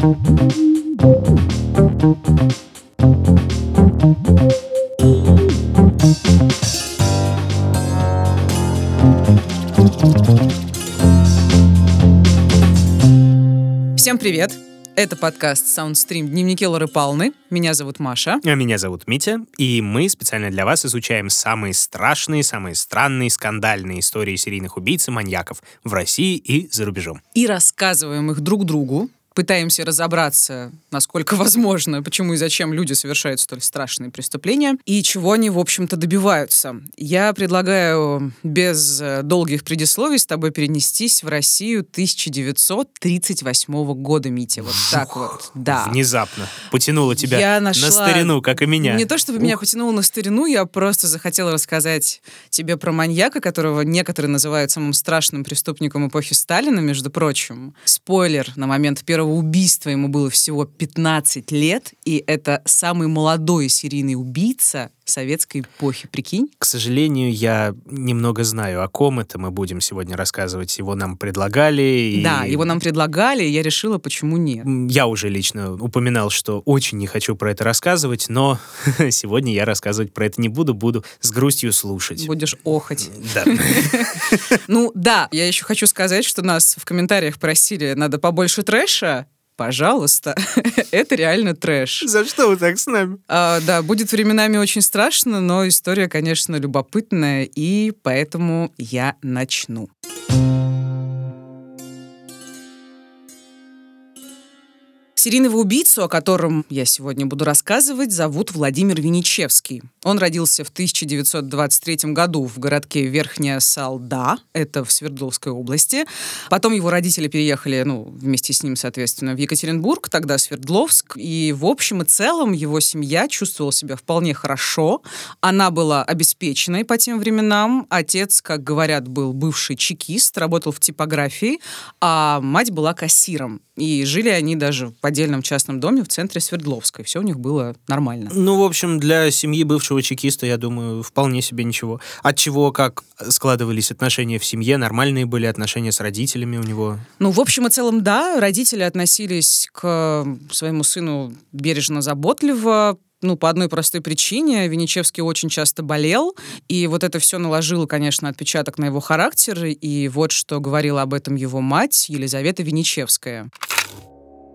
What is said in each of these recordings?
Всем привет! Это подкаст Soundstream «Дневники Лоры Палны». Меня зовут Маша. А меня зовут Митя, и мы специально для вас изучаем самые страшные, самые странные, скандальные истории серийных убийц и маньяков в России и за рубежом. И рассказываем их друг другу, пытаемся разобраться, насколько возможно, почему и зачем люди совершают столь страшные преступления и чего они, в общем-то, добиваются. Я предлагаю без э, долгих предисловий с тобой перенестись в Россию 1938 года, Митя. Вот так вот, да. Внезапно потянуло тебя Я нашла... на старину, как и меня. Не то, чтобы Ух. меня потянуло на старину, я просто захотела рассказать тебе про маньяка, которого некоторые называют самым страшным преступником эпохи Сталина, между прочим. Спойлер, на момент первого убийства ему было всего 15 лет, и это самый молодой серийный убийца советской эпохи, прикинь? К сожалению, я немного знаю, о ком это мы будем сегодня рассказывать. Его нам предлагали. И... Да, его нам предлагали, и я решила, почему нет. Я уже лично упоминал, что очень не хочу про это рассказывать, но сегодня я рассказывать про это не буду, буду с грустью слушать. Будешь охоть. Да. Ну да, я еще хочу сказать, что нас в комментариях просили, надо побольше трэша, пожалуйста, это реально трэш. За что вы так с нами? А, да, будет временами очень страшно, но история, конечно, любопытная, и поэтому я начну. Серийного убийцу, о котором я сегодня буду рассказывать, зовут Владимир Виничевский. Он родился в 1923 году в городке Верхняя Салда, это в Свердловской области. Потом его родители переехали, ну, вместе с ним, соответственно, в Екатеринбург, тогда Свердловск. И в общем и целом его семья чувствовала себя вполне хорошо. Она была обеспеченной по тем временам. Отец, как говорят, был бывший чекист, работал в типографии, а мать была кассиром. И жили они даже в отдельном частном доме в центре Свердловска. И все у них было нормально. Ну, в общем, для семьи бывшего чекиста, я думаю, вполне себе ничего. От чего, как складывались отношения в семье, нормальные были отношения с родителями у него? Ну, в общем и целом, да, родители относились к своему сыну бережно-заботливо, ну, по одной простой причине. Винничевский очень часто болел, и вот это все наложило, конечно, отпечаток на его характер, и вот что говорила об этом его мать Елизавета Винничевская.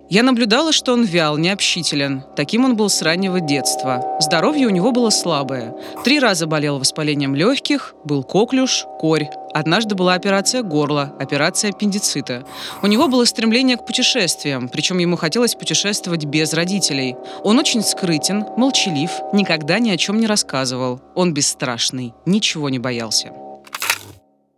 Я наблюдала, что он вял, необщителен. Таким он был с раннего детства. Здоровье у него было слабое. Три раза болел воспалением легких, был коклюш, корь. Однажды была операция горла, операция аппендицита. У него было стремление к путешествиям, причем ему хотелось путешествовать без родителей. Он очень скрытен, молчалив, никогда ни о чем не рассказывал. Он бесстрашный, ничего не боялся.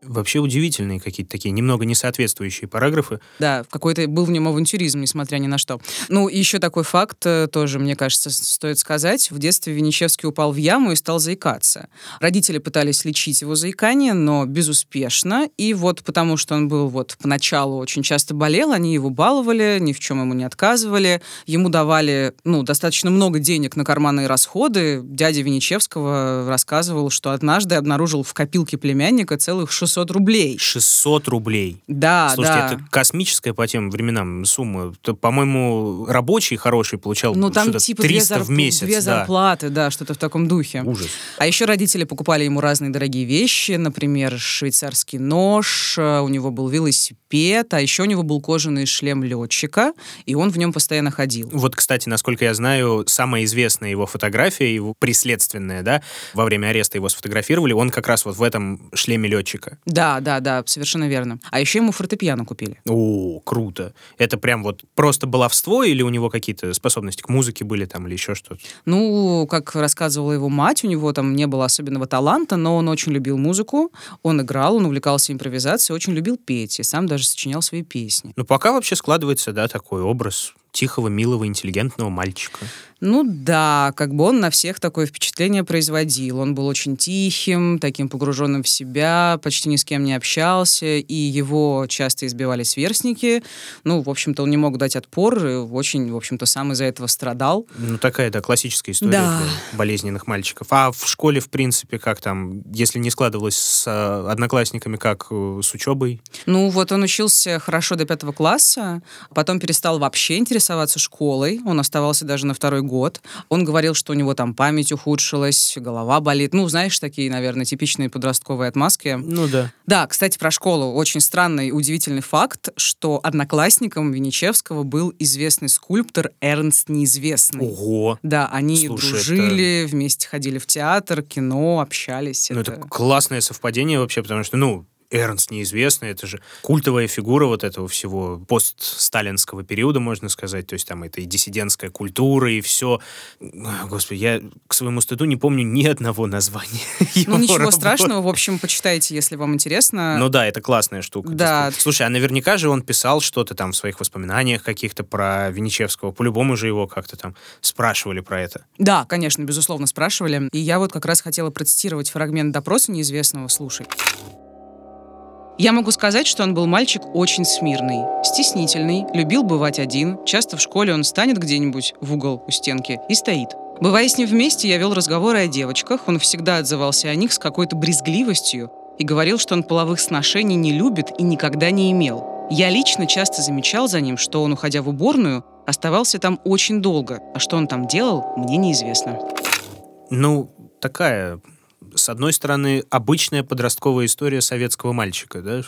Вообще удивительные какие-то такие, немного несоответствующие параграфы. Да, какой-то был в нем авантюризм, несмотря ни на что. Ну, еще такой факт э, тоже, мне кажется, стоит сказать. В детстве Винничевский упал в яму и стал заикаться. Родители пытались лечить его заикание, но безуспешно. И вот потому, что он был вот поначалу очень часто болел, они его баловали, ни в чем ему не отказывали. Ему давали, ну, достаточно много денег на карманные расходы. Дядя Винничевского рассказывал, что однажды обнаружил в копилке племянника целых 600 рублей. 600 рублей. Да, Слушайте, да. это космическая по тем временам сумма. Это, по-моему, рабочий хороший получал Ну, там типа 300 две, зарп- в месяц. две да. зарплаты, да, что-то в таком духе. Ужас. А еще родители покупали ему разные дорогие вещи, например, швейцарский нож, э, у него был велосипед, а еще у него был кожаный шлем летчика, и он в нем постоянно ходил. Вот, кстати, насколько я знаю, самая известная его фотография, его преследственная, да, во время ареста его сфотографировали, он как раз вот в этом шлеме летчика. Да, да, да, совершенно верно. А еще ему фортепиано купили. О, круто. Это прям вот просто баловство или у него какие-то способности к музыке были там или еще что-то? Ну, как рассказывала его мать, у него там не было особенного таланта, но он очень любил музыку, он играл, он увлекался импровизацией, очень любил петь, и сам даже сочинял свои песни. Ну, пока вообще складывается, да, такой образ тихого, милого, интеллигентного мальчика. Ну да, как бы он на всех такое впечатление производил. Он был очень тихим, таким погруженным в себя, почти ни с кем не общался, и его часто избивали сверстники. Ну, в общем-то, он не мог дать отпор, и очень, в общем-то, сам из-за этого страдал. Ну, такая, да, классическая история Да. болезненных мальчиков. А в школе, в принципе, как там, если не складывалось с э, одноклассниками, как э, с учебой? Ну, вот он учился хорошо до пятого класса, потом перестал вообще интересоваться интересоваться школой, он оставался даже на второй год. Он говорил, что у него там память ухудшилась, голова болит. Ну, знаешь, такие, наверное, типичные подростковые отмазки. Ну да. Да, кстати, про школу. Очень странный и удивительный факт, что одноклассником Винничевского был известный скульптор Эрнст Неизвестный. Ого. Да, они Слушай, дружили, вместе ходили в театр, кино, общались. Ну, Это- это классное совпадение вообще, потому что, ну, Эрнст неизвестный, это же культовая фигура вот этого всего постсталинского периода, можно сказать. То есть там это и диссидентская культура, и все. Господи, я к своему стыду не помню ни одного названия. Ну, его ничего работ. страшного. В общем, почитайте, если вам интересно. Ну да, это классная штука. Да. Слушай, а наверняка же он писал что-то там в своих воспоминаниях каких-то про Винничевского. По-любому же его как-то там спрашивали про это. Да, конечно, безусловно, спрашивали. И я вот как раз хотела процитировать фрагмент допроса неизвестного. Слушай. Я могу сказать, что он был мальчик очень смирный, стеснительный, любил бывать один. Часто в школе он станет где-нибудь в угол у стенки и стоит. Бывая с ним вместе, я вел разговоры о девочках. Он всегда отзывался о них с какой-то брезгливостью и говорил, что он половых сношений не любит и никогда не имел. Я лично часто замечал за ним, что он, уходя в уборную, оставался там очень долго, а что он там делал, мне неизвестно. Ну, такая, с одной стороны, обычная подростковая история советского мальчика, да?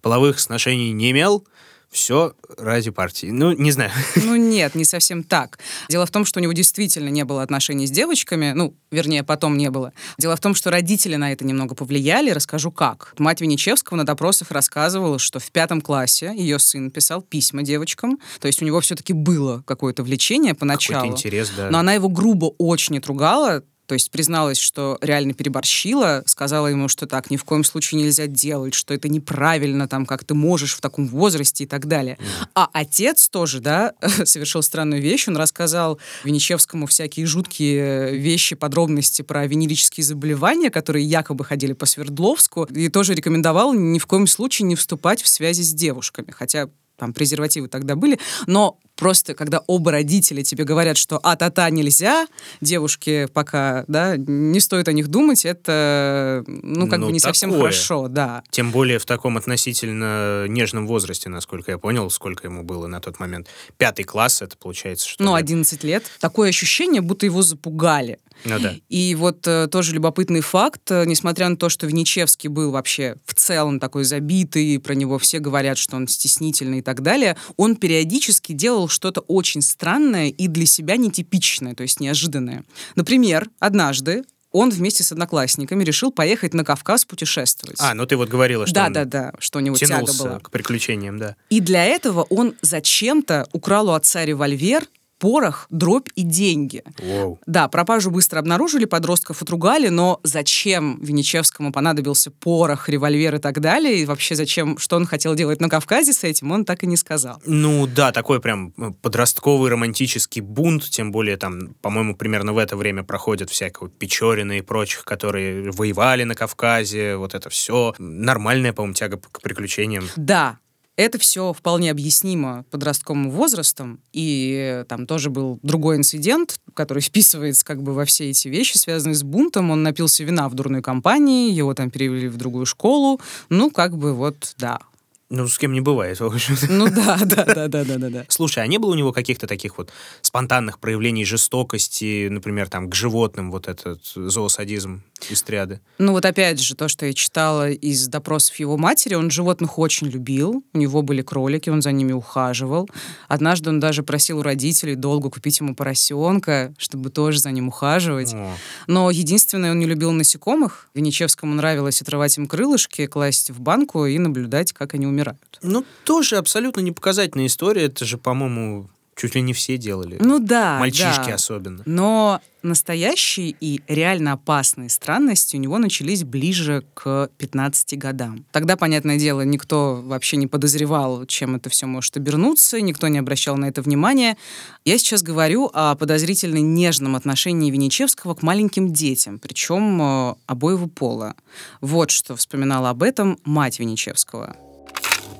Половых сношений не имел, все ради партии. Ну, не знаю. Ну нет, не совсем так. Дело в том, что у него действительно не было отношений с девочками, ну, вернее, потом не было. Дело в том, что родители на это немного повлияли, расскажу как. Мать Винничевского на допросах рассказывала, что в пятом классе ее сын писал письма девочкам, то есть у него все-таки было какое-то влечение поначалу. Какой-то интерес, да. Но она его грубо очень отругала, то есть призналась, что реально переборщила, сказала ему, что так ни в коем случае нельзя делать, что это неправильно, там, как ты можешь в таком возрасте и так далее. А отец тоже, да, совершил странную вещь. Он рассказал Винничевскому всякие жуткие вещи, подробности про венерические заболевания, которые якобы ходили по Свердловску, и тоже рекомендовал ни в коем случае не вступать в связи с девушками. Хотя там презервативы тогда были, но просто когда оба родителя тебе говорят, что а-та-та нельзя, девушке пока, да, не стоит о них думать, это, ну, как Ну, бы не совсем такое. хорошо, да. Тем более в таком относительно нежном возрасте, насколько я понял, сколько ему было на тот момент. Пятый класс, это получается, что... Ну, ли? 11 лет. Такое ощущение, будто его запугали. Ну да. И вот э, тоже любопытный факт, э, несмотря на то, что Винничевский был вообще в целом такой забитый, про него все говорят, что он стеснительный и так далее, он периодически делал что-то очень странное и для себя нетипичное, то есть неожиданное. Например, однажды он вместе с одноклассниками решил поехать на Кавказ путешествовать. А, ну ты вот говорила, что да, он да, да, что у него тяга тянулся была. к приключениям, да. И для этого он зачем-то украл у отца револьвер, порох, дробь и деньги. Воу. Да, пропажу быстро обнаружили, подростков отругали, но зачем Винничевскому понадобился порох, револьвер и так далее, и вообще зачем, что он хотел делать на Кавказе с этим, он так и не сказал. Ну да, такой прям э, подростковый романтический бунт, тем более там, по-моему, примерно в это время проходят всякого Печорина и прочих, которые воевали на Кавказе, вот это все. Нормальная, по-моему, тяга к приключениям. Да, это все вполне объяснимо подростковым возрастом, и э, там тоже был другой инцидент, который вписывается как бы во все эти вещи, связанные с бунтом. Он напился вина в дурной компании, его там перевели в другую школу. Ну, как бы вот, да. Ну, с кем не бывает, в общем-то. Ну да, да, да, да, да, да, да. Слушай, а не было у него каких-то таких вот спонтанных проявлений жестокости, например, там, к животным, вот этот зоосадизм из триады? Ну вот опять же, то, что я читала из допросов его матери, он животных очень любил, у него были кролики, он за ними ухаживал. Однажды он даже просил у родителей долго купить ему поросенка, чтобы тоже за ним ухаживать. О, Но единственное, он не любил насекомых. Винничевскому нравилось отрывать им крылышки, класть в банку и наблюдать, как они умирают. Ну, тоже абсолютно непоказательная история. Это же, по-моему, чуть ли не все делали. Ну да, Мальчишки да. особенно. Но настоящие и реально опасные странности у него начались ближе к 15 годам. Тогда, понятное дело, никто вообще не подозревал, чем это все может обернуться, никто не обращал на это внимания. Я сейчас говорю о подозрительно нежном отношении Винничевского к маленьким детям, причем э, обоего пола. Вот что вспоминала об этом мать Винничевского.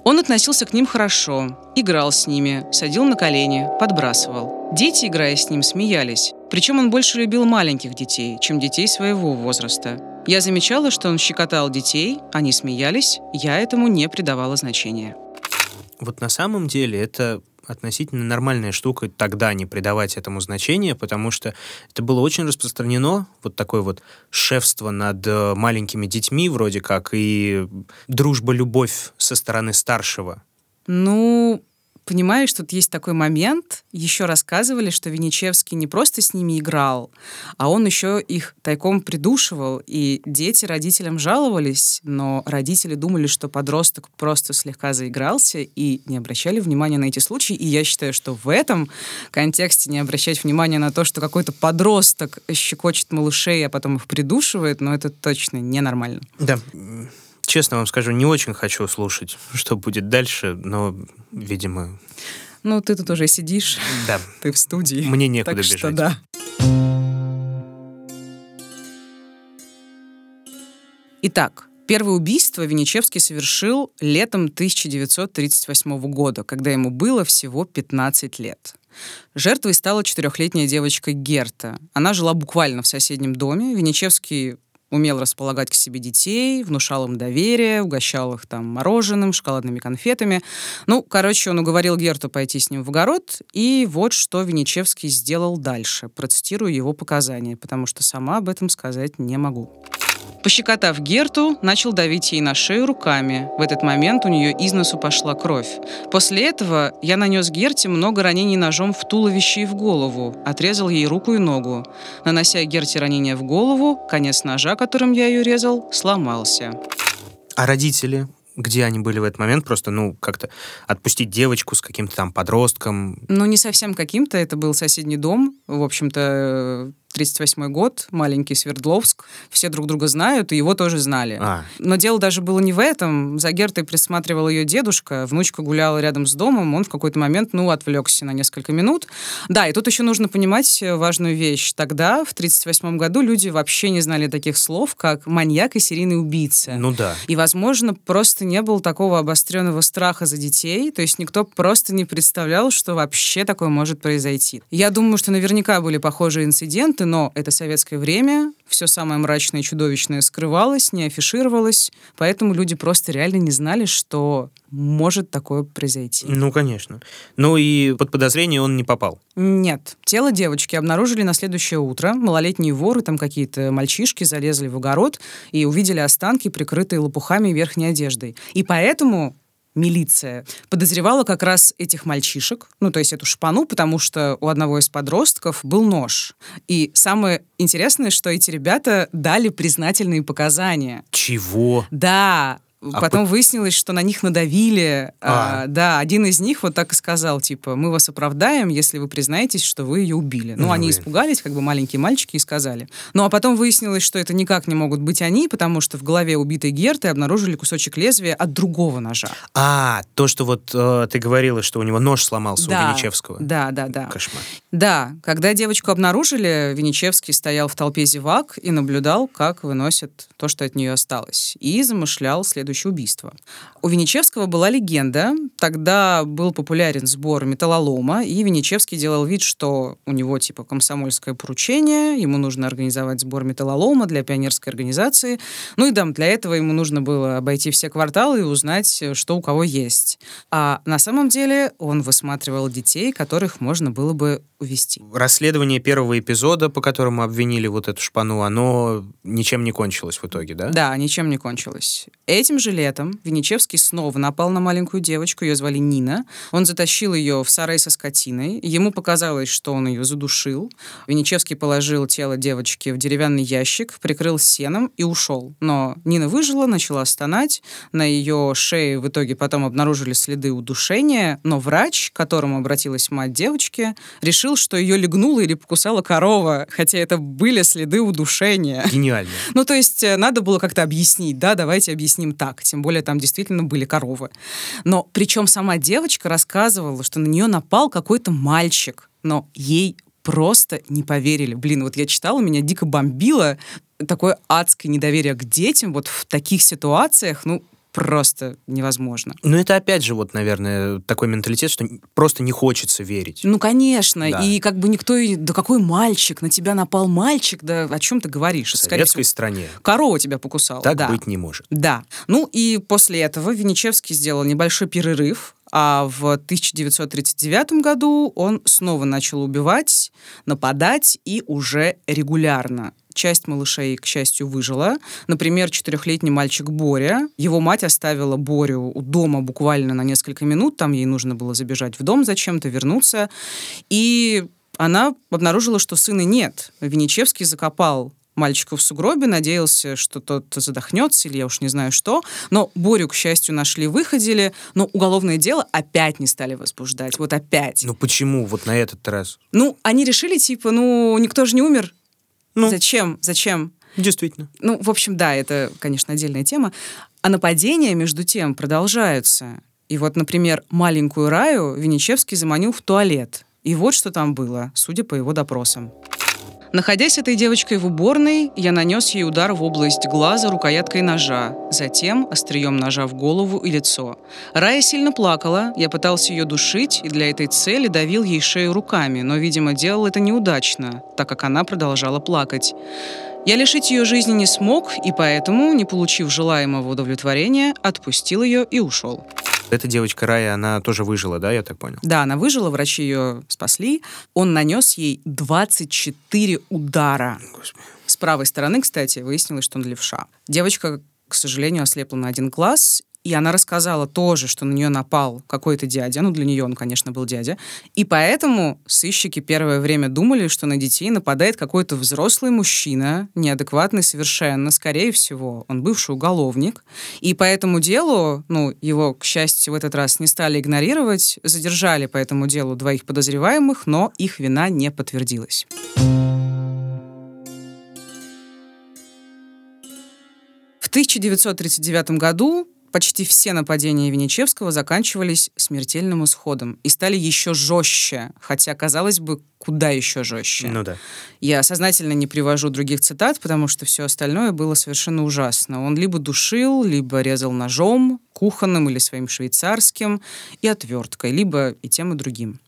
Он относился к ним хорошо, играл с ними, садил на колени, подбрасывал. Дети, играя с ним, смеялись. Причем он больше любил маленьких детей, чем детей своего возраста. Я замечала, что он щекотал детей, они смеялись, я этому не придавала значения. Вот на самом деле это относительно нормальная штука тогда не придавать этому значения, потому что это было очень распространено, вот такое вот шефство над э, маленькими детьми вроде как, и дружба-любовь со стороны старшего. Ну, Понимаешь, тут есть такой момент. Еще рассказывали, что Венечевский не просто с ними играл, а он еще их тайком придушивал. И дети родителям жаловались, но родители думали, что подросток просто слегка заигрался и не обращали внимания на эти случаи. И я считаю, что в этом контексте не обращать внимания на то, что какой-то подросток щекочет малышей, а потом их придушивает, но это точно ненормально. Да честно вам скажу, не очень хочу слушать, что будет дальше, но, видимо... Ну, ты тут уже сидишь. Да. Ты в студии. Мне некуда так бежать. Что, да. Итак, первое убийство Венечевский совершил летом 1938 года, когда ему было всего 15 лет. Жертвой стала четырехлетняя девочка Герта. Она жила буквально в соседнем доме. Венечевский умел располагать к себе детей, внушал им доверие, угощал их там мороженым, шоколадными конфетами. Ну, короче, он уговорил Герту пойти с ним в огород, и вот что Венечевский сделал дальше. Процитирую его показания, потому что сама об этом сказать не могу. Пощекотав Герту, начал давить ей на шею руками. В этот момент у нее из носу пошла кровь. После этого я нанес Герте много ранений ножом в туловище и в голову, отрезал ей руку и ногу. Нанося Герте ранение в голову, конец ножа, которым я ее резал, сломался. А родители? где они были в этот момент, просто, ну, как-то отпустить девочку с каким-то там подростком. Ну, не совсем каким-то, это был соседний дом, в общем-то, 38 год, маленький Свердловск. Все друг друга знают, и его тоже знали. А. Но дело даже было не в этом. За Гертой присматривал ее дедушка, внучка гуляла рядом с домом, он в какой-то момент, ну, отвлекся на несколько минут. Да, и тут еще нужно понимать важную вещь. Тогда, в 38 году, люди вообще не знали таких слов, как маньяк и серийный убийца. Ну да. И, возможно, просто не было такого обостренного страха за детей, то есть никто просто не представлял, что вообще такое может произойти. Я думаю, что наверняка были похожие инциденты, но это советское время, все самое мрачное и чудовищное скрывалось, не афишировалось, поэтому люди просто реально не знали, что может такое произойти. Ну, конечно. Ну и под подозрение он не попал? Нет. Тело девочки обнаружили на следующее утро. Малолетние воры, там какие-то мальчишки залезли в огород и увидели останки, прикрытые лопухами и верхней одеждой. И поэтому милиция подозревала как раз этих мальчишек, ну, то есть эту шпану, потому что у одного из подростков был нож. И самое интересное, что эти ребята дали признательные показания. Чего? Да, а Потом по... выяснилось, что на них надавили. А. А, да, один из них вот так и сказал, типа, мы вас оправдаем, если вы признаетесь, что вы ее убили. Ну, ну они испугались, как бы маленькие мальчики, и сказали. Ну, а потом выяснилось, что это никак не могут быть они, потому что в голове убитой Герты обнаружили кусочек лезвия от другого ножа. А, то, что вот э, ты говорила, что у него нож сломался да, у Венечевского. Да, да, да. Кошмар. Да, когда девочку обнаружили, Венечевский стоял в толпе зевак и наблюдал, как выносят то, что от нее осталось, и замышлял следующий следующее убийство. У Венечевского была легенда. Тогда был популярен сбор металлолома, и Венечевский делал вид, что у него типа комсомольское поручение, ему нужно организовать сбор металлолома для пионерской организации. Ну и да, для этого ему нужно было обойти все кварталы и узнать, что у кого есть. А на самом деле он высматривал детей, которых можно было бы увести. Расследование первого эпизода, по которому обвинили вот эту шпану, оно ничем не кончилось в итоге, да? Да, ничем не кончилось. Этим же летом Венечевский снова напал на маленькую девочку, ее звали Нина. Он затащил ее в сарай со скотиной. Ему показалось, что он ее задушил. Венечевский положил тело девочки в деревянный ящик, прикрыл сеном и ушел. Но Нина выжила, начала стонать. На ее шее в итоге потом обнаружили следы удушения, но врач, к которому обратилась мать девочки, решил решил, что ее легнула или покусала корова, хотя это были следы удушения. Гениально. Ну, то есть э, надо было как-то объяснить, да, давайте объясним так. Тем более там действительно были коровы. Но причем сама девочка рассказывала, что на нее напал какой-то мальчик, но ей просто не поверили. Блин, вот я читала, меня дико бомбило такое адское недоверие к детям вот в таких ситуациях, ну, просто невозможно. Ну, это опять же, вот, наверное, такой менталитет, что просто не хочется верить. Ну, конечно. Да. И как бы никто... Да какой мальчик? На тебя напал мальчик? Да о чем ты говоришь? В советской всего, стране. Корова тебя покусала. Так да. быть не может. Да. Ну, и после этого Венечевский сделал небольшой перерыв, а в 1939 году он снова начал убивать, нападать и уже регулярно. Часть малышей, к счастью, выжила. Например, четырехлетний мальчик Боря. Его мать оставила Борю у дома буквально на несколько минут. Там ей нужно было забежать в дом зачем-то, вернуться. И она обнаружила, что сына нет. Винничевский закопал мальчика в сугробе, надеялся, что тот задохнется или я уж не знаю что. Но Борю, к счастью, нашли, выходили, но уголовное дело опять не стали возбуждать. Вот опять. Ну почему вот на этот раз? Ну, они решили, типа, ну, никто же не умер. Ну. Зачем? Зачем? Действительно. Ну, в общем, да, это, конечно, отдельная тема. А нападения, между тем, продолжаются. И вот, например, маленькую Раю Винничевский заманил в туалет. И вот что там было, судя по его допросам. Находясь этой девочкой в уборной, я нанес ей удар в область глаза рукояткой ножа, затем острием ножа в голову и лицо. Рая сильно плакала, я пытался ее душить и для этой цели давил ей шею руками, но, видимо, делал это неудачно, так как она продолжала плакать. Я лишить ее жизни не смог, и поэтому, не получив желаемого удовлетворения, отпустил ее и ушел. Эта девочка Рая, она тоже выжила, да, я так понял? Да, она выжила, врачи ее спасли. Он нанес ей 24 удара. Господи. С правой стороны, кстати, выяснилось, что он левша. Девочка, к сожалению, ослепла на один глаз, и она рассказала тоже, что на нее напал какой-то дядя. Ну, для нее он, конечно, был дядя. И поэтому сыщики первое время думали, что на детей нападает какой-то взрослый мужчина, неадекватный совершенно. Скорее всего, он бывший уголовник. И по этому делу, ну, его, к счастью, в этот раз не стали игнорировать, задержали по этому делу двоих подозреваемых, но их вина не подтвердилась. В 1939 году почти все нападения Венечевского заканчивались смертельным исходом и стали еще жестче, хотя, казалось бы, куда еще жестче. Ну да. Я сознательно не привожу других цитат, потому что все остальное было совершенно ужасно. Он либо душил, либо резал ножом, кухонным или своим швейцарским, и отверткой, либо и тем, и другим.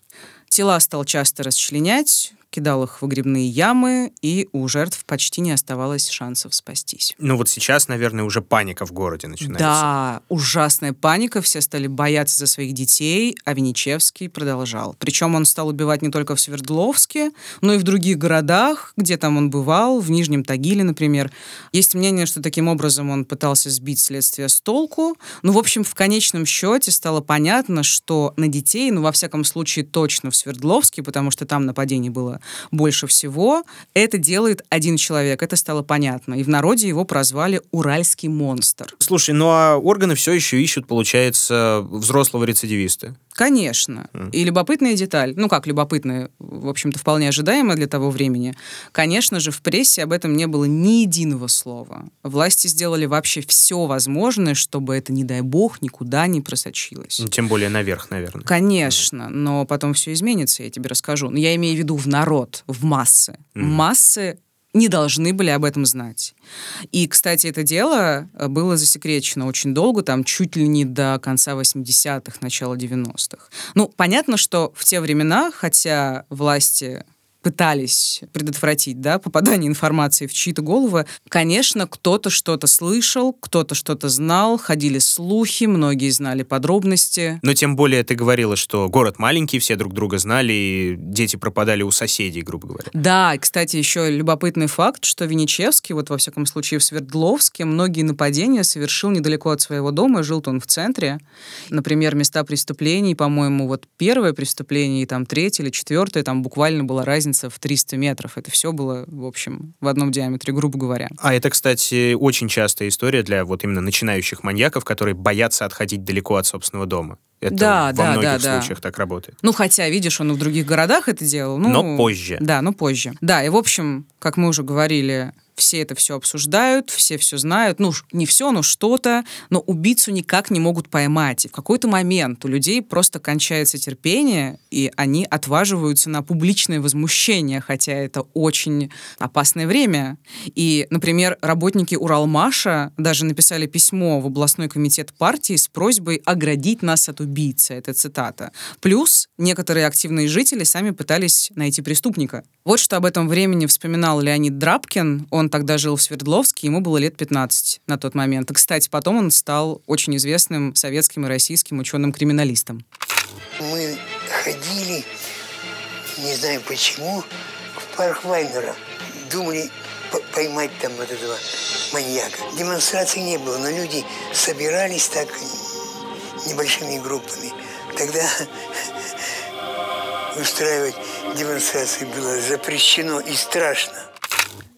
Тела стал часто расчленять, кидал их в выгребные ямы, и у жертв почти не оставалось шансов спастись. Ну вот сейчас, наверное, уже паника в городе начинается. Да, ужасная паника, все стали бояться за своих детей, а Винничевский продолжал. Причем он стал убивать не только в Свердловске, но и в других городах, где там он бывал, в Нижнем Тагиле, например. Есть мнение, что таким образом он пытался сбить следствие с толку. Ну, в общем, в конечном счете стало понятно, что на детей, ну, во всяком случае, точно в Свердловске, потому что там нападений было больше всего. Это делает один человек, это стало понятно. И в народе его прозвали «Уральский монстр». Слушай, ну а органы все еще ищут, получается, взрослого рецидивиста. Конечно. Mm. И любопытная деталь, ну как любопытная, в общем-то, вполне ожидаемая для того времени. Конечно же, в прессе об этом не было ни единого слова. Власти сделали вообще все возможное, чтобы это, не дай бог, никуда не просочилось. Ну, тем более наверх, наверное. Конечно, mm. но потом все изменится, я тебе расскажу. Но я имею в виду в народ, в массы. Mm. Массы не должны были об этом знать. И, кстати, это дело э, было засекречено очень долго, там чуть ли не до конца 80-х, начала 90-х. Ну, понятно, что в те времена, хотя власти пытались предотвратить да, попадание информации в чьи-то головы, конечно, кто-то что-то слышал, кто-то что-то знал, ходили слухи, многие знали подробности. Но тем более ты говорила, что город маленький, все друг друга знали, и дети пропадали у соседей, грубо говоря. Да, и, кстати, еще любопытный факт, что Винничевский, вот во всяком случае в Свердловске, многие нападения совершил недалеко от своего дома, жил-то он в центре. Например, места преступлений, по-моему, вот первое преступление, и там третье или четвертое, там буквально была разница разница в 300 метров. Это все было, в общем, в одном диаметре, грубо говоря. А это, кстати, очень частая история для вот именно начинающих маньяков, которые боятся отходить далеко от собственного дома. Это да, во да, многих да, случаях да. так работает. Ну, хотя, видишь, он и в других городах это делал. Ну, Но позже. Да, но позже. Да, и, в общем, как мы уже говорили, все это все обсуждают, все все знают. Ну, не все, но что-то. Но убийцу никак не могут поймать. И в какой-то момент у людей просто кончается терпение, и они отваживаются на публичное возмущение, хотя это очень опасное время. И, например, работники Уралмаша даже написали письмо в областной комитет партии с просьбой оградить нас от убийцы. Это цитата. Плюс некоторые активные жители сами пытались найти преступника. Вот что об этом времени вспоминал Леонид Драбкин. Он Он тогда жил в Свердловске, ему было лет 15 на тот момент. И, кстати, потом он стал очень известным советским и российским ученым-криминалистом. Мы ходили, не знаю почему, в парк Вайнера. Думали поймать там вот этого маньяка. Демонстрации не было, но люди собирались так небольшими группами. Тогда устраивать демонстрации было запрещено и страшно.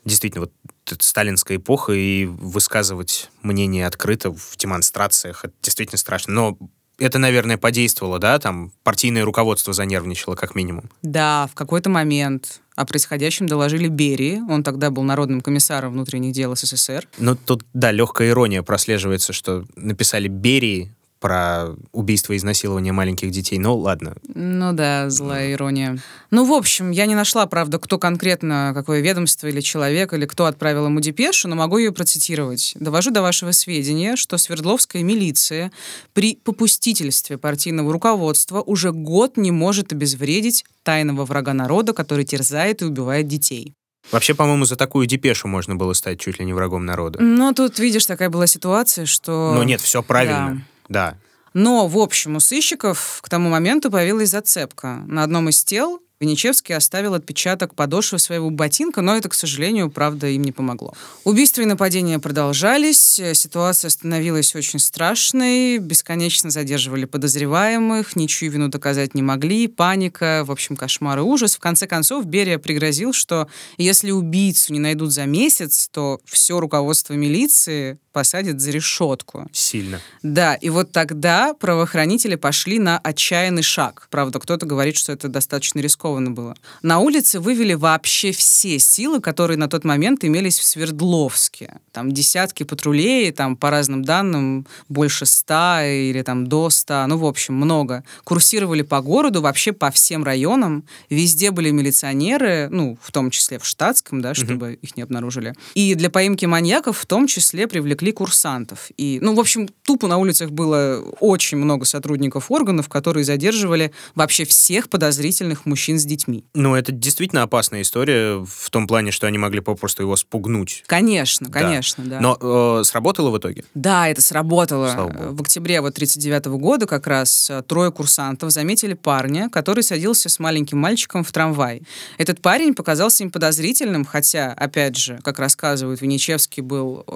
Действительно, вот это сталинская эпоха, и высказывать мнение открыто в демонстрациях, это действительно страшно. Но это, наверное, подействовало, да, там партийное руководство занервничало как минимум. Да, в какой-то момент о происходящем доложили Берии. Он тогда был народным комиссаром внутренних дел СССР. Ну, тут, да, легкая ирония прослеживается, что написали Берии, про убийство и изнасилование маленьких детей. Ну, ладно. Ну да, злая ирония. Ну, в общем, я не нашла, правда, кто конкретно, какое ведомство или человек, или кто отправил ему депешу, но могу ее процитировать. Довожу до вашего сведения, что Свердловская милиция при попустительстве партийного руководства уже год не может обезвредить тайного врага народа, который терзает и убивает детей. Вообще, по-моему, за такую депешу можно было стать чуть ли не врагом народа. Ну, тут, видишь, такая была ситуация, что... Ну, нет, все правильно. Да. Да. Но, в общем, у сыщиков к тому моменту появилась зацепка. На одном из тел Венечевский оставил отпечаток подошвы своего ботинка, но это, к сожалению, правда, им не помогло. Убийства и нападения продолжались, ситуация становилась очень страшной, бесконечно задерживали подозреваемых, ничью вину доказать не могли, паника, в общем, кошмар и ужас. В конце концов, Берия пригрозил, что если убийцу не найдут за месяц, то все руководство милиции посадят за решетку. Сильно. Да, и вот тогда правоохранители пошли на отчаянный шаг. Правда, кто-то говорит, что это достаточно рискованно было. На улице вывели вообще все силы, которые на тот момент имелись в Свердловске. Там десятки патрулей, там по разным данным больше ста или там до ста, ну, в общем, много. Курсировали по городу, вообще по всем районам. Везде были милиционеры, ну, в том числе в штатском, да, чтобы угу. их не обнаружили. И для поимки маньяков в том числе привлекли привлекли курсантов. И, ну, в общем, тупо на улицах было очень много сотрудников органов, которые задерживали вообще всех подозрительных мужчин с детьми. Ну, это действительно опасная история в том плане, что они могли попросту его спугнуть. Конечно, конечно, да. да. Но э, сработало в итоге? Да, это сработало. В октябре вот 39 -го года как раз э, трое курсантов заметили парня, который садился с маленьким мальчиком в трамвай. Этот парень показался им подозрительным, хотя, опять же, как рассказывают, Венечевский был э,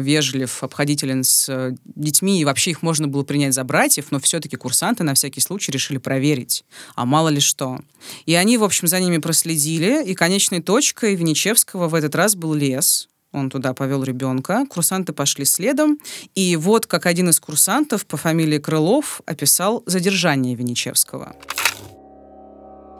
вежлив, обходителен с э, детьми, и вообще их можно было принять за братьев, но все-таки курсанты на всякий случай решили проверить, а мало ли что. И они, в общем, за ними проследили, и конечной точкой Венечевского в этот раз был лес, он туда повел ребенка, курсанты пошли следом, и вот как один из курсантов по фамилии Крылов описал задержание Венечевского.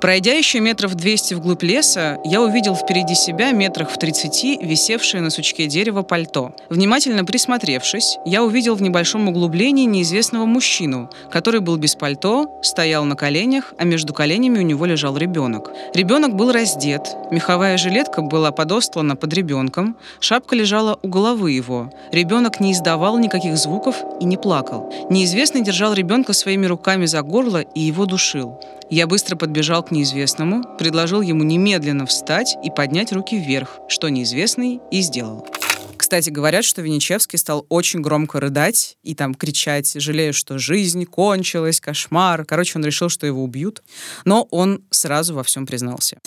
Пройдя еще метров 200 вглубь леса, я увидел впереди себя метрах в 30 висевшее на сучке дерева пальто. Внимательно присмотревшись, я увидел в небольшом углублении неизвестного мужчину, который был без пальто, стоял на коленях, а между коленями у него лежал ребенок. Ребенок был раздет, меховая жилетка была подостлана под ребенком, шапка лежала у головы его. Ребенок не издавал никаких звуков и не плакал. Неизвестный держал ребенка своими руками за горло и его душил. Я быстро подбежал к неизвестному, предложил ему немедленно встать и поднять руки вверх, что неизвестный и сделал. Кстати, говорят, что Венечевский стал очень громко рыдать и там кричать, жалея, что жизнь кончилась, кошмар. Короче, он решил, что его убьют. Но он сразу во всем признался.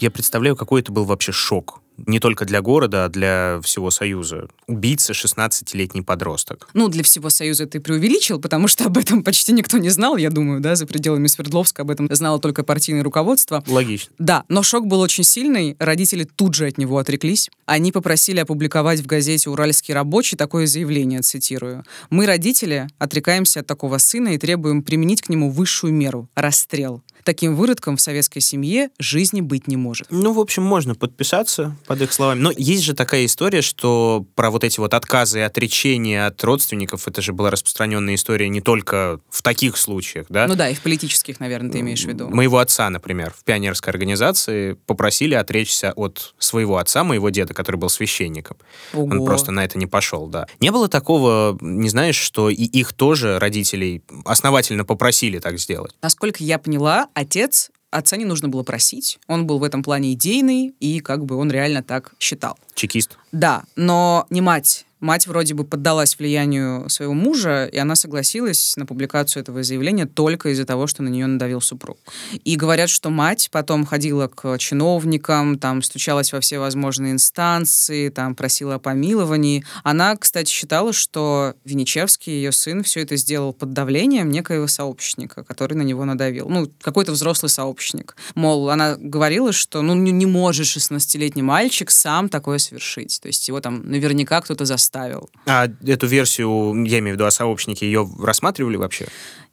Я представляю, какой это был вообще шок не только для города, а для всего Союза. Убийца 16-летний подросток. Ну, для всего Союза ты преувеличил, потому что об этом почти никто не знал, я думаю, да, за пределами Свердловска об этом знало только партийное руководство. Логично. Да, но шок был очень сильный, родители тут же от него отреклись. Они попросили опубликовать в газете «Уральский рабочий» такое заявление, цитирую. «Мы, родители, отрекаемся от такого сына и требуем применить к нему высшую меру – расстрел таким выродком в советской семье жизни быть не может. Ну, в общем, можно подписаться под их словами. Но есть же такая история, что про вот эти вот отказы и отречения от родственников, это же была распространенная история не только в таких случаях, да? Ну да, и в политических, наверное, ты имеешь в виду. Моего отца, например, в пионерской организации попросили отречься от своего отца, моего деда, который был священником. Ого. Он просто на это не пошел, да. Не было такого, не знаешь, что и их тоже, родителей, основательно попросили так сделать? Насколько я поняла, отец отца не нужно было просить. Он был в этом плане идейный, и как бы он реально так считал. Чекист. Да, но не мать Мать вроде бы поддалась влиянию своего мужа, и она согласилась на публикацию этого заявления только из-за того, что на нее надавил супруг. И говорят, что мать потом ходила к чиновникам, там стучалась во все возможные инстанции, там просила о помиловании. Она, кстати, считала, что Венечевский, ее сын, все это сделал под давлением некоего сообщника, который на него надавил. Ну, какой-то взрослый сообщник. Мол, она говорила, что ну не может 16-летний мальчик сам такое совершить. То есть его там наверняка кто-то заставил оставил. А эту версию, я имею в виду о сообщнике, ее рассматривали вообще?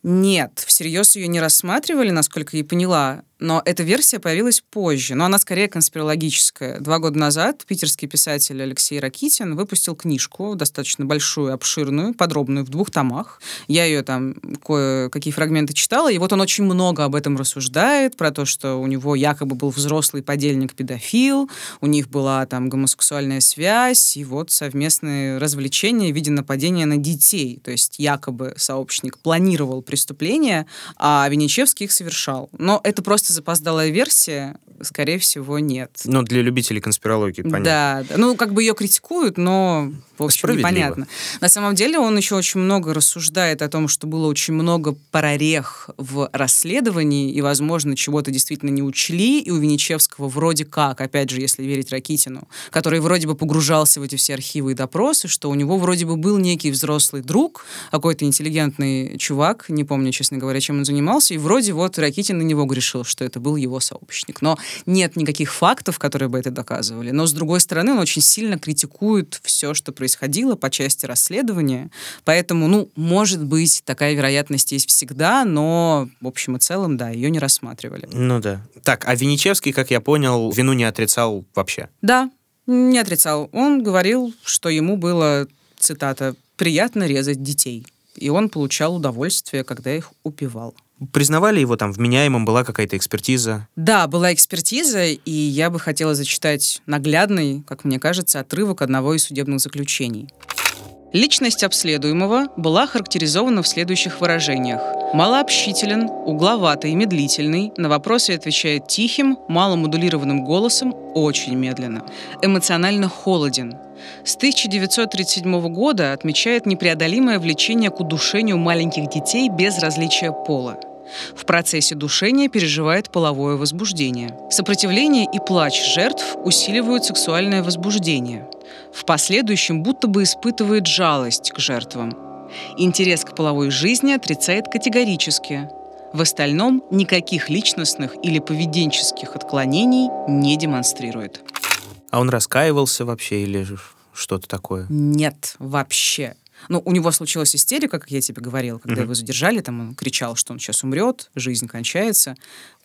Нет, всерьез ее не рассматривали, насколько я поняла но эта версия появилась позже, но она скорее конспирологическая. Два года назад питерский писатель Алексей Ракитин выпустил книжку, достаточно большую, обширную, подробную, в двух томах. Я ее там кое-какие фрагменты читала, и вот он очень много об этом рассуждает, про то, что у него якобы был взрослый подельник-педофил, у них была там гомосексуальная связь, и вот совместные развлечения в виде нападения на детей. То есть якобы сообщник планировал преступления, а Венечевский их совершал. Но это просто запоздалая версия, скорее всего, нет. Ну, для любителей конспирологии, понятно. Да, да. ну, как бы ее критикуют, но в общем, непонятно. На самом деле он еще очень много рассуждает о том, что было очень много прорех в расследовании, и, возможно, чего-то действительно не учли, и у Венечевского вроде как, опять же, если верить Ракитину, который вроде бы погружался в эти все архивы и допросы, что у него вроде бы был некий взрослый друг, какой-то интеллигентный чувак, не помню, честно говоря, чем он занимался, и вроде вот Ракитин на него грешил, что это был его сообщник. Но нет никаких фактов, которые бы это доказывали. Но, с другой стороны, он очень сильно критикует все, что происходило по части расследования. Поэтому, ну, может быть, такая вероятность есть всегда, но в общем и целом, да, ее не рассматривали. Ну да. Так, а Венечевский, как я понял, вину не отрицал вообще? Да, не отрицал. Он говорил, что ему было, цитата, «приятно резать детей». И он получал удовольствие, когда их упивал. Признавали его там вменяемым, была какая-то экспертиза? Да, была экспертиза, и я бы хотела зачитать наглядный, как мне кажется, отрывок одного из судебных заключений. Личность обследуемого была характеризована в следующих выражениях. Малообщителен, угловатый, медлительный, на вопросы отвечает тихим, маломодулированным голосом, очень медленно. Эмоционально холоден, с 1937 года отмечает непреодолимое влечение к удушению маленьких детей без различия пола. В процессе душения переживает половое возбуждение. Сопротивление и плач жертв усиливают сексуальное возбуждение. В последующем будто бы испытывает жалость к жертвам. Интерес к половой жизни отрицает категорически. В остальном никаких личностных или поведенческих отклонений не демонстрирует. А он раскаивался вообще или что-то такое? Нет, вообще. Ну, у него случилась истерика, как я тебе говорил, когда mm-hmm. его задержали, там он кричал, что он сейчас умрет, жизнь кончается.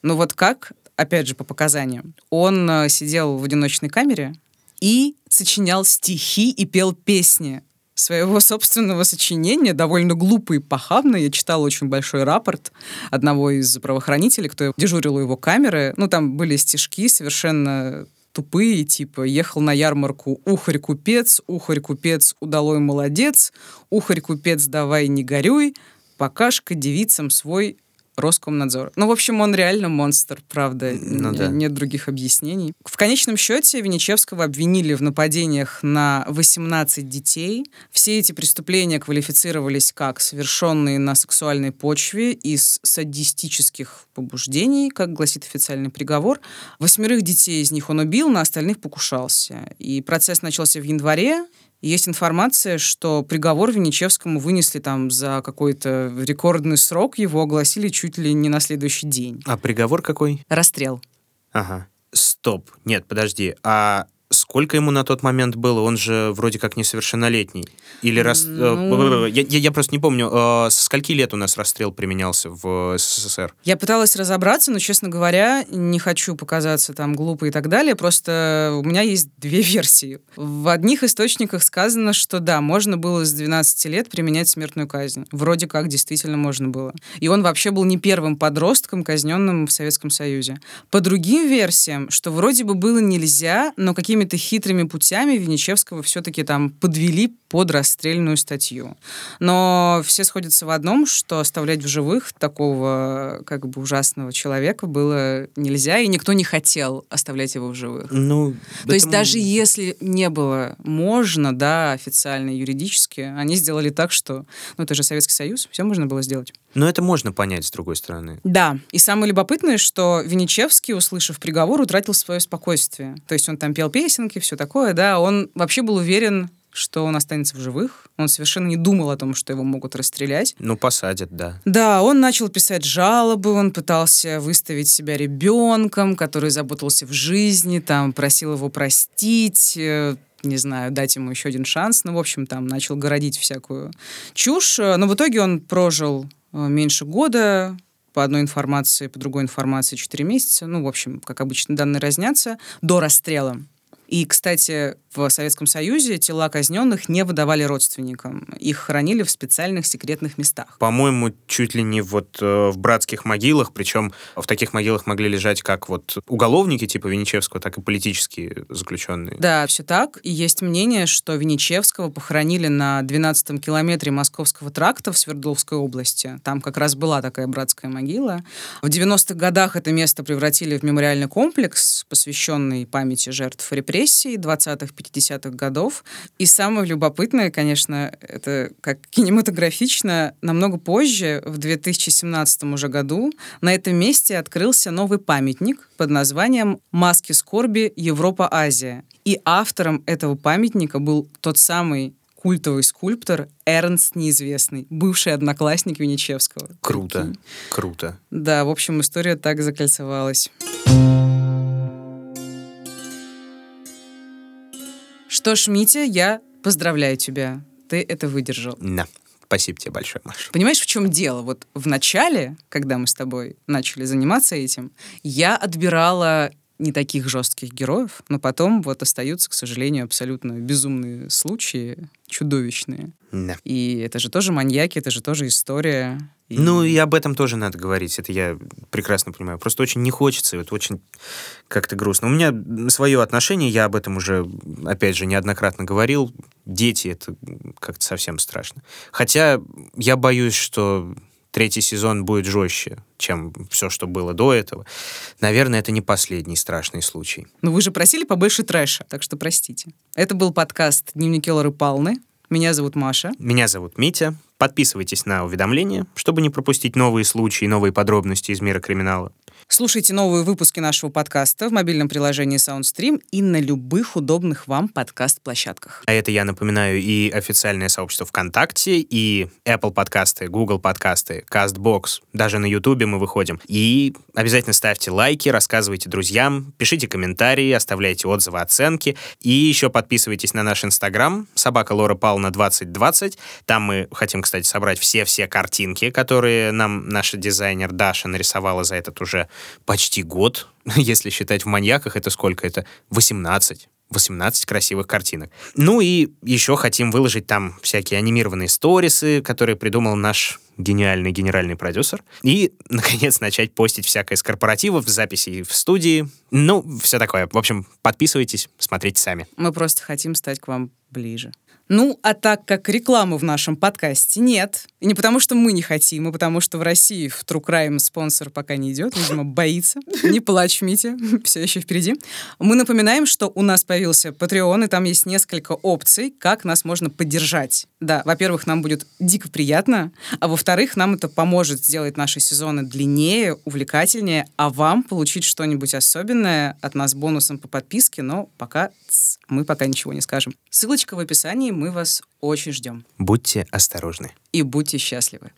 Но вот как, опять же, по показаниям, он э, сидел в одиночной камере и сочинял стихи и пел песни своего собственного сочинения, довольно глупый и похабный. Я читала очень большой рапорт одного из правоохранителей, кто дежурил у его камеры. Ну, там были стишки совершенно тупые, типа «Ехал на ярмарку ухарь-купец, ухарь-купец, удалой молодец, ухарь-купец, давай не горюй, покашка девицам свой Роскомнадзор. Ну, в общем, он реально монстр, правда. Ну, да. Нет других объяснений. В конечном счете Венечевского обвинили в нападениях на 18 детей. Все эти преступления квалифицировались как совершенные на сексуальной почве из садистических побуждений, как гласит официальный приговор. Восьмерых детей из них он убил, на остальных покушался. И процесс начался в январе есть информация, что приговор Венечевскому вынесли там за какой-то рекордный срок, его огласили чуть ли не на следующий день. А приговор какой? Расстрел. Ага. Стоп. Нет, подожди. А Сколько ему на тот момент было? Он же вроде как несовершеннолетний. Или раз... Э, ну... Я, я, я просто не помню, э, со скольки лет у нас расстрел применялся в СССР? Я пыталась разобраться, но, честно говоря, не хочу показаться там глупой и так далее. Просто у меня есть две версии. В одних источниках сказано, что да, можно было с 12 лет применять смертную казнь. Вроде как действительно можно было. И он вообще был не первым подростком, казненным в Советском Союзе. По другим версиям, что вроде бы было нельзя, но какими какими-то хитрыми путями Винничевского все-таки там подвели под расстрельную статью. Но все сходятся в одном, что оставлять в живых такого как бы ужасного человека было нельзя, и никто не хотел оставлять его в живых. Ну, То есть даже если не было можно, да, официально, юридически, они сделали так, что, ну это же Советский Союз, все можно было сделать. Но это можно понять, с другой стороны. Да, и самое любопытное, что Винничевский, услышав приговор, утратил свое спокойствие. То есть он там пел песенки, все такое, да, он вообще был уверен что он останется в живых. Он совершенно не думал о том, что его могут расстрелять. Ну, посадят, да. Да, он начал писать жалобы, он пытался выставить себя ребенком, который заботался в жизни, там, просил его простить, э, не знаю, дать ему еще один шанс. Ну, в общем, там начал городить всякую чушь. Но в итоге он прожил э, меньше года, по одной информации, по другой информации 4 месяца. Ну, в общем, как обычно, данные разнятся до расстрела. И, кстати, в Советском Союзе тела казненных не выдавали родственникам. Их хоронили в специальных секретных местах. По-моему, чуть ли не вот э, в братских могилах, причем в таких могилах могли лежать как вот уголовники типа Венечевского, так и политические заключенные. Да, все так. И есть мнение, что Венечевского похоронили на 12-м километре Московского тракта в Свердловской области. Там как раз была такая братская могила. В 90-х годах это место превратили в мемориальный комплекс, посвященный памяти жертв репрессий репрессий 20-50-х годов. И самое любопытное, конечно, это как кинематографично, намного позже, в 2017 уже году, на этом месте открылся новый памятник под названием «Маски скорби Европа-Азия». И автором этого памятника был тот самый культовый скульптор Эрнст Неизвестный, бывший одноклассник Винничевского. Круто, Прикинь. круто. Да, в общем, история так закольцевалась. Что ж, Митя, я поздравляю тебя. Ты это выдержал. Да. Спасибо тебе большое, Маша. Понимаешь, в чем дело? Вот в начале, когда мы с тобой начали заниматься этим, я отбирала не таких жестких героев, но потом вот остаются, к сожалению, абсолютно безумные случаи, чудовищные. Да. И это же тоже маньяки, это же тоже история. И- Ну и об этом тоже надо говорить, это я прекрасно понимаю. Просто очень не хочется, и вот очень как-то грустно. У меня свое отношение, я об этом уже, опять же, неоднократно говорил. Дети — это как-то совсем страшно. Хотя я боюсь, что третий сезон будет жестче, чем все, что было до этого. Наверное, это не последний страшный случай. Ну, вы же просили побольше трэша, так что простите. Это был подкаст «Дневники Лоры Палны». Меня зовут Маша. Меня зовут Митя. Подписывайтесь на уведомления, чтобы не пропустить новые случаи, новые подробности из мира криминала. Слушайте новые выпуски нашего подкаста в мобильном приложении SoundStream и на любых удобных вам подкаст-площадках. А это, я напоминаю, и официальное сообщество ВКонтакте, и Apple подкасты, Google подкасты, CastBox. Даже на Ютубе мы выходим. И обязательно ставьте лайки, рассказывайте друзьям, пишите комментарии, оставляйте отзывы, оценки. И еще подписывайтесь на наш Инстаграм, собака Лора Павловна 2020. Там мы хотим, кстати, собрать все-все картинки, которые нам наша дизайнер Даша нарисовала за этот уже почти год. Если считать в маньяках, это сколько? Это 18. 18 красивых картинок. Ну и еще хотим выложить там всякие анимированные сторисы, которые придумал наш гениальный генеральный продюсер. И, наконец, начать постить всякое с корпоративов, записей в студии. Ну, все такое. В общем, подписывайтесь, смотрите сами. Мы просто хотим стать к вам ближе. Ну, а так как рекламы в нашем подкасте нет, и не потому, что мы не хотим, а потому, что в России в True Crime спонсор пока не идет, видимо, боится. Не плачь, Митя, все еще впереди. Мы напоминаем, что у нас появился Patreon, и там есть несколько опций, как нас можно поддержать. Да, во-первых, нам будет дико приятно, а во-вторых, нам это поможет сделать наши сезоны длиннее, увлекательнее, а вам получить что-нибудь особенное от нас бонусом по подписке, но пока мы пока ничего не скажем. Ссылочка в описании, мы вас очень ждем. Будьте осторожны. И будьте счастливы.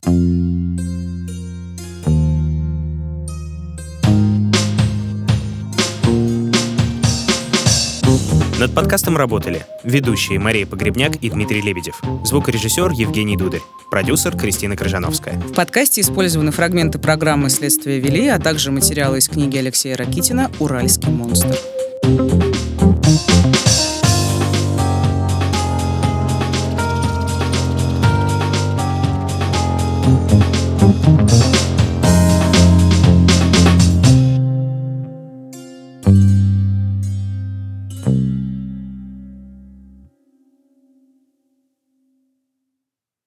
Над подкастом работали ведущие Мария Погребняк и Дмитрий Лебедев, звукорежиссер Евгений Дударь, продюсер Кристина Крыжановская. В подкасте использованы фрагменты программы «Следствие вели», а также материалы из книги Алексея Ракитина «Уральский монстр».